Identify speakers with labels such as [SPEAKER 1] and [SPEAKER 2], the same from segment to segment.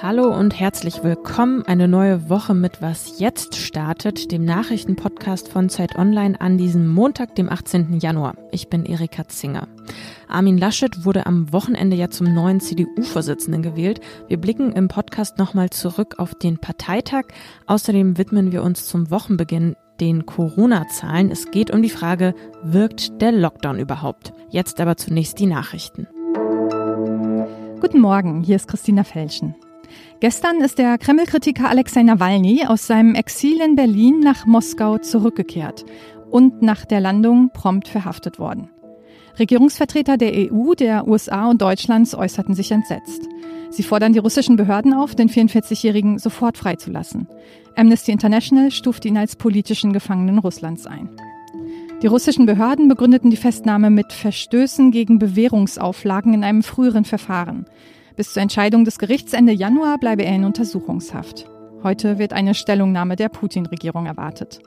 [SPEAKER 1] Hallo und herzlich willkommen. Eine neue Woche mit Was jetzt startet, dem Nachrichtenpodcast von Zeit Online an diesem Montag, dem 18. Januar. Ich bin Erika Zinger. Armin Laschet wurde am Wochenende ja zum neuen CDU-Vorsitzenden gewählt. Wir blicken im Podcast nochmal zurück auf den Parteitag. Außerdem widmen wir uns zum Wochenbeginn den Corona-Zahlen. Es geht um die Frage, wirkt der Lockdown überhaupt? Jetzt aber zunächst die Nachrichten.
[SPEAKER 2] Guten Morgen, hier ist Christina Felschen. Gestern ist der Kreml-Kritiker Alexei Nawalny aus seinem Exil in Berlin nach Moskau zurückgekehrt und nach der Landung prompt verhaftet worden. Regierungsvertreter der EU, der USA und Deutschlands äußerten sich entsetzt. Sie fordern die russischen Behörden auf, den 44-Jährigen sofort freizulassen. Amnesty International stuft ihn als politischen Gefangenen Russlands ein. Die russischen Behörden begründeten die Festnahme mit Verstößen gegen Bewährungsauflagen in einem früheren Verfahren. Bis zur Entscheidung des Gerichts Ende Januar bleibe er in Untersuchungshaft. Heute wird eine Stellungnahme der Putin-Regierung erwartet.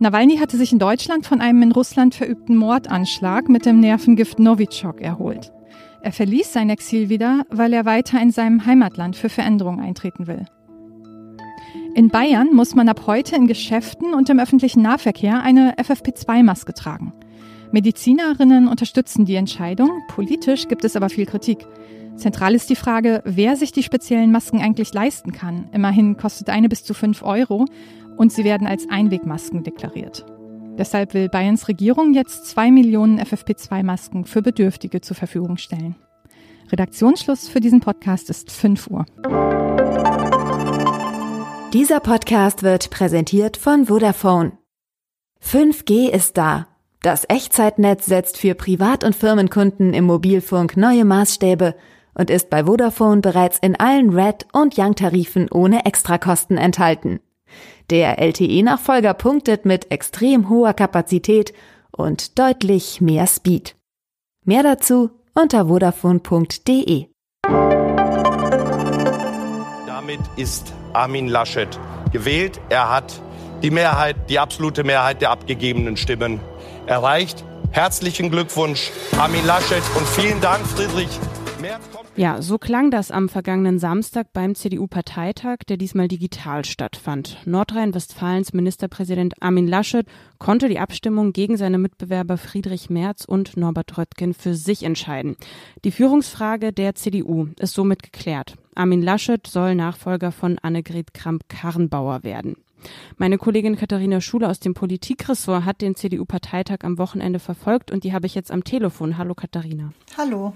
[SPEAKER 2] Nawalny hatte sich in Deutschland von einem in Russland verübten Mordanschlag mit dem Nervengift Novichok erholt. Er verließ sein Exil wieder, weil er weiter in seinem Heimatland für Veränderungen eintreten will. In Bayern muss man ab heute in Geschäften und im öffentlichen Nahverkehr eine FFP2-Maske tragen. Medizinerinnen unterstützen die Entscheidung, politisch gibt es aber viel Kritik. Zentral ist die Frage, wer sich die speziellen Masken eigentlich leisten kann. Immerhin kostet eine bis zu fünf Euro und sie werden als Einwegmasken deklariert. Deshalb will Bayerns Regierung jetzt zwei Millionen FFP2-Masken für Bedürftige zur Verfügung stellen. Redaktionsschluss für diesen Podcast ist 5 Uhr.
[SPEAKER 3] Dieser Podcast wird präsentiert von Vodafone. 5G ist da. Das Echtzeitnetz setzt für Privat- und Firmenkunden im Mobilfunk neue Maßstäbe und ist bei Vodafone bereits in allen Red- und Young-Tarifen ohne Extrakosten enthalten. Der LTE-Nachfolger punktet mit extrem hoher Kapazität und deutlich mehr Speed. Mehr dazu unter vodafone.de.
[SPEAKER 4] Damit ist Armin Laschet gewählt. Er hat die Mehrheit, die absolute Mehrheit der abgegebenen Stimmen erreicht. Herzlichen Glückwunsch, Armin Laschet, und vielen Dank, Friedrich
[SPEAKER 1] ja, so klang das am vergangenen Samstag beim CDU-Parteitag, der diesmal digital stattfand. Nordrhein-Westfalens Ministerpräsident Armin Laschet konnte die Abstimmung gegen seine Mitbewerber Friedrich Merz und Norbert Röttgen für sich entscheiden. Die Führungsfrage der CDU ist somit geklärt. Armin Laschet soll Nachfolger von Annegret Kramp-Karrenbauer werden. Meine Kollegin Katharina Schuler aus dem Politikressort hat den CDU-Parteitag am Wochenende verfolgt und die habe ich jetzt am Telefon. Hallo Katharina.
[SPEAKER 5] Hallo.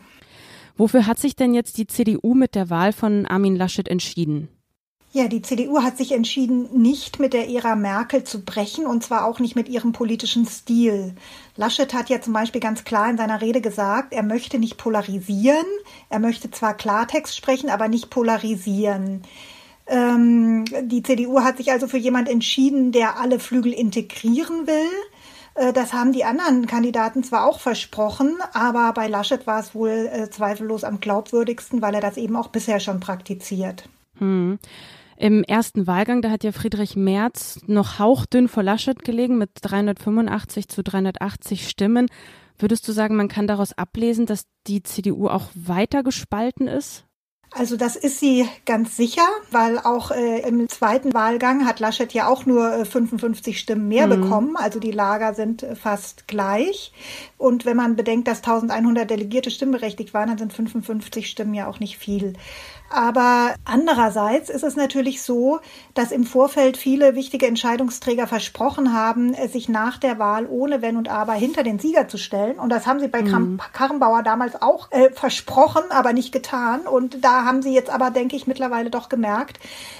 [SPEAKER 1] Wofür hat sich denn jetzt die CDU mit der Wahl von Armin Laschet entschieden?
[SPEAKER 5] Ja, die CDU hat sich entschieden, nicht mit der Ära Merkel zu brechen und zwar auch nicht mit ihrem politischen Stil. Laschet hat ja zum Beispiel ganz klar in seiner Rede gesagt, er möchte nicht polarisieren, er möchte zwar Klartext sprechen, aber nicht polarisieren. Ähm, die CDU hat sich also für jemand entschieden, der alle Flügel integrieren will. Äh, das haben die anderen Kandidaten zwar auch versprochen, aber bei Laschet war es wohl äh, zweifellos am glaubwürdigsten, weil er das eben auch bisher schon praktiziert.
[SPEAKER 1] Hm. Im ersten Wahlgang, da hat ja Friedrich Merz noch hauchdünn vor Laschet gelegen mit 385 zu 380 Stimmen. Würdest du sagen, man kann daraus ablesen, dass die CDU auch weiter gespalten ist?
[SPEAKER 5] Also das ist sie ganz sicher, weil auch äh, im zweiten Wahlgang hat Laschet ja auch nur äh, 55 Stimmen mehr mhm. bekommen. Also die Lager sind äh, fast gleich. Und wenn man bedenkt, dass 1100 Delegierte stimmberechtigt waren, dann sind 55 Stimmen ja auch nicht viel. Aber andererseits ist es natürlich so, dass im Vorfeld viele wichtige Entscheidungsträger versprochen haben, sich nach der Wahl ohne Wenn und Aber hinter den Sieger zu stellen. Und das haben sie bei mhm. Karrenbauer damals auch äh, versprochen, aber nicht getan. Und da haben sie jetzt aber, denke ich, mittlerweile doch gemerkt,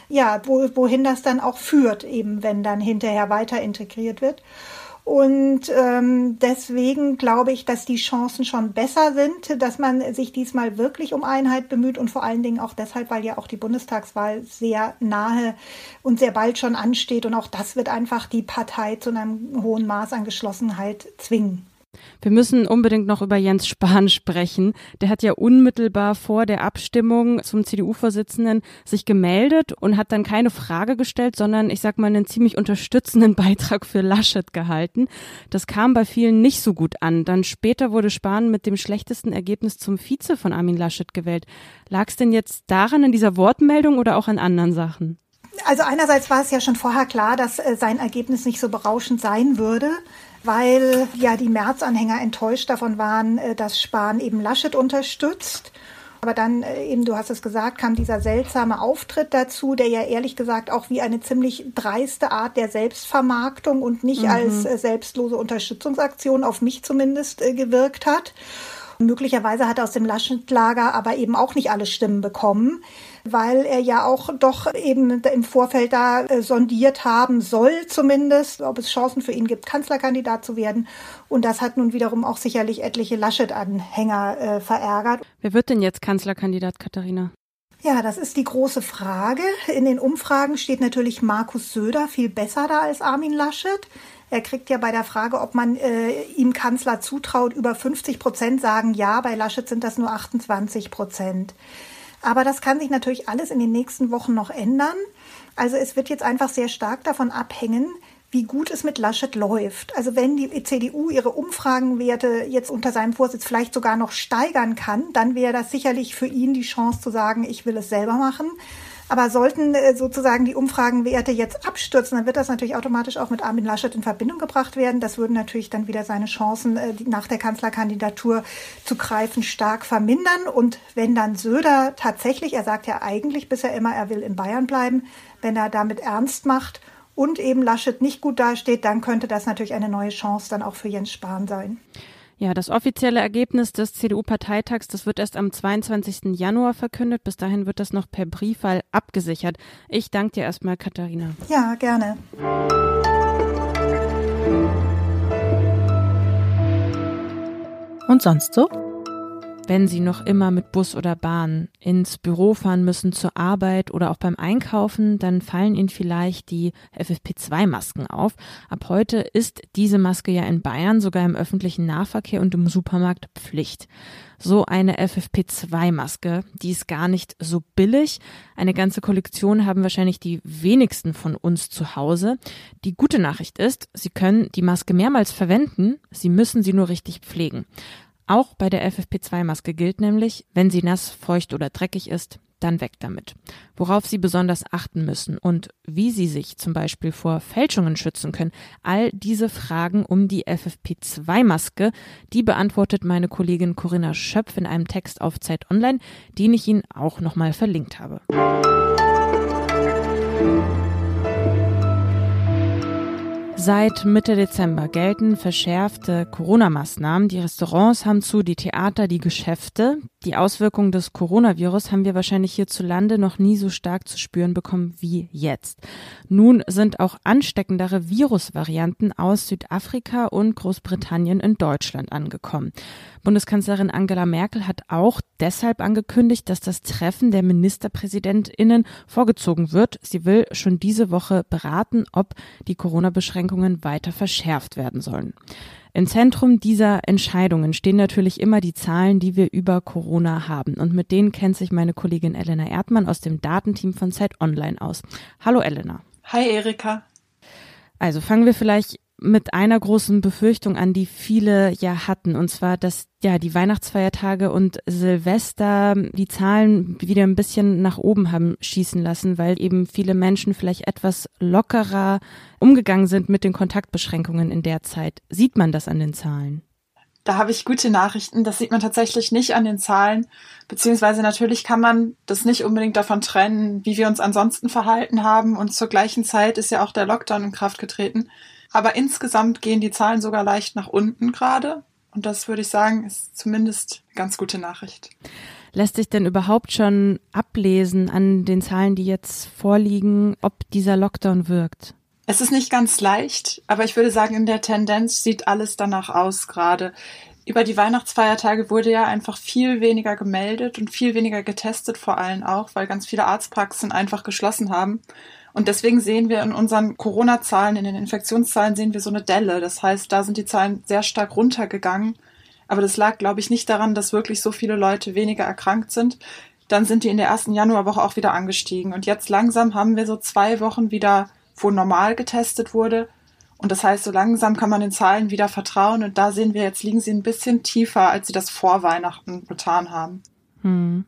[SPEAKER 5] ja, wo, wohin das dann auch führt, eben wenn dann hinterher weiter integriert wird. Und ähm, deswegen glaube ich, dass die Chancen schon besser sind, dass man sich diesmal wirklich um Einheit bemüht und vor allen Dingen auch deshalb, weil ja auch die Bundestagswahl sehr nahe und sehr bald schon ansteht. Und auch das wird einfach die Partei zu einem hohen Maß an Geschlossenheit zwingen.
[SPEAKER 1] Wir müssen unbedingt noch über Jens Spahn sprechen. Der hat ja unmittelbar vor der Abstimmung zum CDU-Vorsitzenden sich gemeldet und hat dann keine Frage gestellt, sondern ich sag mal einen ziemlich unterstützenden Beitrag für Laschet gehalten. Das kam bei vielen nicht so gut an. Dann später wurde Spahn mit dem schlechtesten Ergebnis zum Vize von Armin Laschet gewählt. Lag es denn jetzt daran in dieser Wortmeldung oder auch an anderen Sachen?
[SPEAKER 5] Also einerseits war es ja schon vorher klar, dass äh, sein Ergebnis nicht so berauschend sein würde weil ja die März-Anhänger enttäuscht davon waren, äh, dass Spahn eben Laschet unterstützt. Aber dann äh, eben, du hast es gesagt, kam dieser seltsame Auftritt dazu, der ja ehrlich gesagt auch wie eine ziemlich dreiste Art der Selbstvermarktung und nicht mhm. als selbstlose Unterstützungsaktion auf mich zumindest gewirkt hat. Möglicherweise hat er aus dem Laschet-Lager aber eben auch nicht alle Stimmen bekommen weil er ja auch doch eben im Vorfeld da äh, sondiert haben soll, zumindest, ob es Chancen für ihn gibt, Kanzlerkandidat zu werden. Und das hat nun wiederum auch sicherlich etliche Laschet-Anhänger äh, verärgert.
[SPEAKER 1] Wer wird denn jetzt Kanzlerkandidat, Katharina?
[SPEAKER 5] Ja, das ist die große Frage. In den Umfragen steht natürlich Markus Söder viel besser da als Armin Laschet. Er kriegt ja bei der Frage, ob man äh, ihm Kanzler zutraut, über 50 Prozent sagen ja. Bei Laschet sind das nur 28 Prozent. Aber das kann sich natürlich alles in den nächsten Wochen noch ändern. Also es wird jetzt einfach sehr stark davon abhängen, wie gut es mit Laschet läuft. Also wenn die CDU ihre Umfragenwerte jetzt unter seinem Vorsitz vielleicht sogar noch steigern kann, dann wäre das sicherlich für ihn die Chance zu sagen, ich will es selber machen. Aber sollten äh, sozusagen die Umfragenwerte jetzt abstürzen, dann wird das natürlich automatisch auch mit Armin Laschet in Verbindung gebracht werden. Das würden natürlich dann wieder seine Chancen, äh, nach der Kanzlerkandidatur zu greifen, stark vermindern. Und wenn dann Söder tatsächlich, er sagt ja eigentlich bisher immer, er will in Bayern bleiben, wenn er damit ernst macht und eben Laschet nicht gut dasteht, dann könnte das natürlich eine neue Chance dann auch für Jens Spahn sein.
[SPEAKER 1] Ja, das offizielle Ergebnis des CDU-Parteitags, das wird erst am 22. Januar verkündet. Bis dahin wird das noch per Briefwahl abgesichert. Ich danke dir erstmal, Katharina.
[SPEAKER 5] Ja, gerne.
[SPEAKER 2] Und sonst so?
[SPEAKER 1] Wenn Sie noch immer mit Bus oder Bahn ins Büro fahren müssen zur Arbeit oder auch beim Einkaufen, dann fallen Ihnen vielleicht die FFP2-Masken auf. Ab heute ist diese Maske ja in Bayern sogar im öffentlichen Nahverkehr und im Supermarkt Pflicht. So eine FFP2-Maske, die ist gar nicht so billig. Eine ganze Kollektion haben wahrscheinlich die wenigsten von uns zu Hause. Die gute Nachricht ist, Sie können die Maske mehrmals verwenden, Sie müssen sie nur richtig pflegen. Auch bei der FFP2-Maske gilt nämlich, wenn sie nass, feucht oder dreckig ist, dann weg damit. Worauf Sie besonders achten müssen und wie Sie sich zum Beispiel vor Fälschungen schützen können, all diese Fragen um die FFP2-Maske, die beantwortet meine Kollegin Corinna Schöpf in einem Text auf Zeit Online, den ich Ihnen auch nochmal verlinkt habe. Seit Mitte Dezember gelten verschärfte Corona-Maßnahmen. Die Restaurants haben zu, die Theater, die Geschäfte. Die Auswirkungen des Coronavirus haben wir wahrscheinlich hierzulande noch nie so stark zu spüren bekommen wie jetzt. Nun sind auch ansteckendere Virusvarianten aus Südafrika und Großbritannien in Deutschland angekommen. Bundeskanzlerin Angela Merkel hat auch deshalb angekündigt, dass das Treffen der Ministerpräsidentinnen vorgezogen wird. Sie will schon diese Woche beraten, ob die Corona-Beschränkungen Beschränkungen weiter verschärft werden sollen. Im Zentrum dieser Entscheidungen stehen natürlich immer die Zahlen, die wir über Corona haben. Und mit denen kennt sich meine Kollegin Elena Erdmann aus dem Datenteam von Zeit Online aus. Hallo Elena.
[SPEAKER 6] Hi Erika.
[SPEAKER 1] Also fangen wir vielleicht mit einer großen Befürchtung an, die viele ja hatten, und zwar, dass ja die Weihnachtsfeiertage und Silvester die Zahlen wieder ein bisschen nach oben haben schießen lassen, weil eben viele Menschen vielleicht etwas lockerer umgegangen sind mit den Kontaktbeschränkungen in der Zeit. Sieht man das an den Zahlen?
[SPEAKER 6] Da habe ich gute Nachrichten. Das sieht man tatsächlich nicht an den Zahlen. Beziehungsweise natürlich kann man das nicht unbedingt davon trennen, wie wir uns ansonsten verhalten haben. Und zur gleichen Zeit ist ja auch der Lockdown in Kraft getreten. Aber insgesamt gehen die Zahlen sogar leicht nach unten gerade. Und das würde ich sagen, ist zumindest eine ganz gute Nachricht.
[SPEAKER 1] Lässt sich denn überhaupt schon ablesen an den Zahlen, die jetzt vorliegen, ob dieser Lockdown wirkt?
[SPEAKER 6] Es ist nicht ganz leicht, aber ich würde sagen, in der Tendenz sieht alles danach aus gerade. Über die Weihnachtsfeiertage wurde ja einfach viel weniger gemeldet und viel weniger getestet vor allem auch, weil ganz viele Arztpraxen einfach geschlossen haben. Und deswegen sehen wir in unseren Corona-Zahlen, in den Infektionszahlen sehen wir so eine Delle. Das heißt, da sind die Zahlen sehr stark runtergegangen. Aber das lag, glaube ich, nicht daran, dass wirklich so viele Leute weniger erkrankt sind. Dann sind die in der ersten Januarwoche auch wieder angestiegen. Und jetzt langsam haben wir so zwei Wochen wieder, wo normal getestet wurde. Und das heißt, so langsam kann man den Zahlen wieder vertrauen. Und da sehen wir, jetzt liegen sie ein bisschen tiefer, als sie das vor Weihnachten getan haben. Hm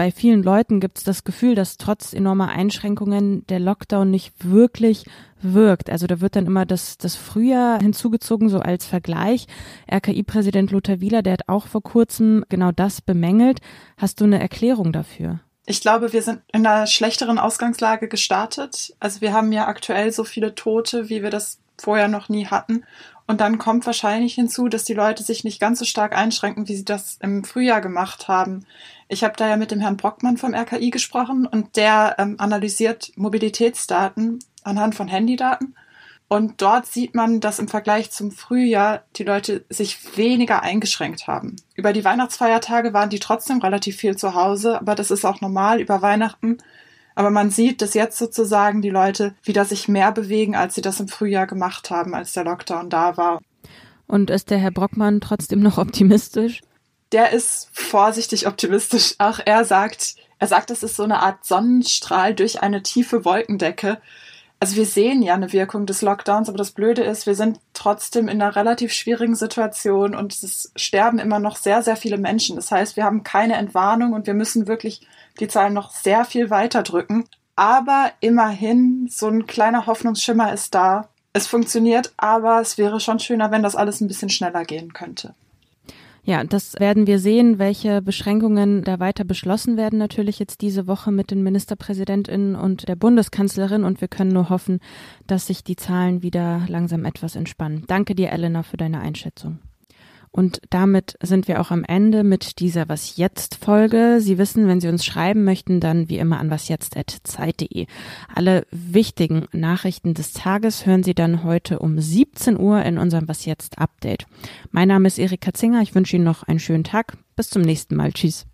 [SPEAKER 1] bei vielen Leuten gibt es das Gefühl, dass trotz enormer Einschränkungen der Lockdown nicht wirklich wirkt. Also da wird dann immer das, das Frühjahr hinzugezogen, so als Vergleich. RKI-Präsident Lothar Wieler, der hat auch vor kurzem genau das bemängelt. Hast du eine Erklärung dafür?
[SPEAKER 6] Ich glaube, wir sind in einer schlechteren Ausgangslage gestartet. Also wir haben ja aktuell so viele Tote, wie wir das vorher noch nie hatten. Und dann kommt wahrscheinlich hinzu, dass die Leute sich nicht ganz so stark einschränken, wie sie das im Frühjahr gemacht haben. Ich habe da ja mit dem Herrn Brockmann vom RKI gesprochen und der ähm, analysiert Mobilitätsdaten anhand von Handydaten. Und dort sieht man, dass im Vergleich zum Frühjahr die Leute sich weniger eingeschränkt haben. Über die Weihnachtsfeiertage waren die trotzdem relativ viel zu Hause, aber das ist auch normal über Weihnachten aber man sieht, dass jetzt sozusagen die Leute wieder sich mehr bewegen, als sie das im Frühjahr gemacht haben, als der Lockdown da war.
[SPEAKER 1] Und ist der Herr Brockmann trotzdem noch optimistisch?
[SPEAKER 6] Der ist vorsichtig optimistisch. Auch er sagt, er sagt, es ist so eine Art Sonnenstrahl durch eine tiefe Wolkendecke. Also wir sehen ja eine Wirkung des Lockdowns, aber das Blöde ist, wir sind trotzdem in einer relativ schwierigen Situation und es sterben immer noch sehr, sehr viele Menschen. Das heißt, wir haben keine Entwarnung und wir müssen wirklich die Zahlen noch sehr viel weiter drücken. Aber immerhin, so ein kleiner Hoffnungsschimmer ist da. Es funktioniert, aber es wäre schon schöner, wenn das alles ein bisschen schneller gehen könnte.
[SPEAKER 1] Ja, das werden wir sehen, welche Beschränkungen da weiter beschlossen werden, natürlich jetzt diese Woche mit den Ministerpräsidentinnen und der Bundeskanzlerin. Und wir können nur hoffen, dass sich die Zahlen wieder langsam etwas entspannen. Danke dir, Elena, für deine Einschätzung. Und damit sind wir auch am Ende mit dieser Was jetzt Folge. Sie wissen, wenn Sie uns schreiben möchten, dann wie immer an wasjetzt.zeit.de. Alle wichtigen Nachrichten des Tages hören Sie dann heute um 17 Uhr in unserem Was jetzt Update. Mein Name ist Erika Zinger. Ich wünsche Ihnen noch einen schönen Tag. Bis zum nächsten Mal. Tschüss.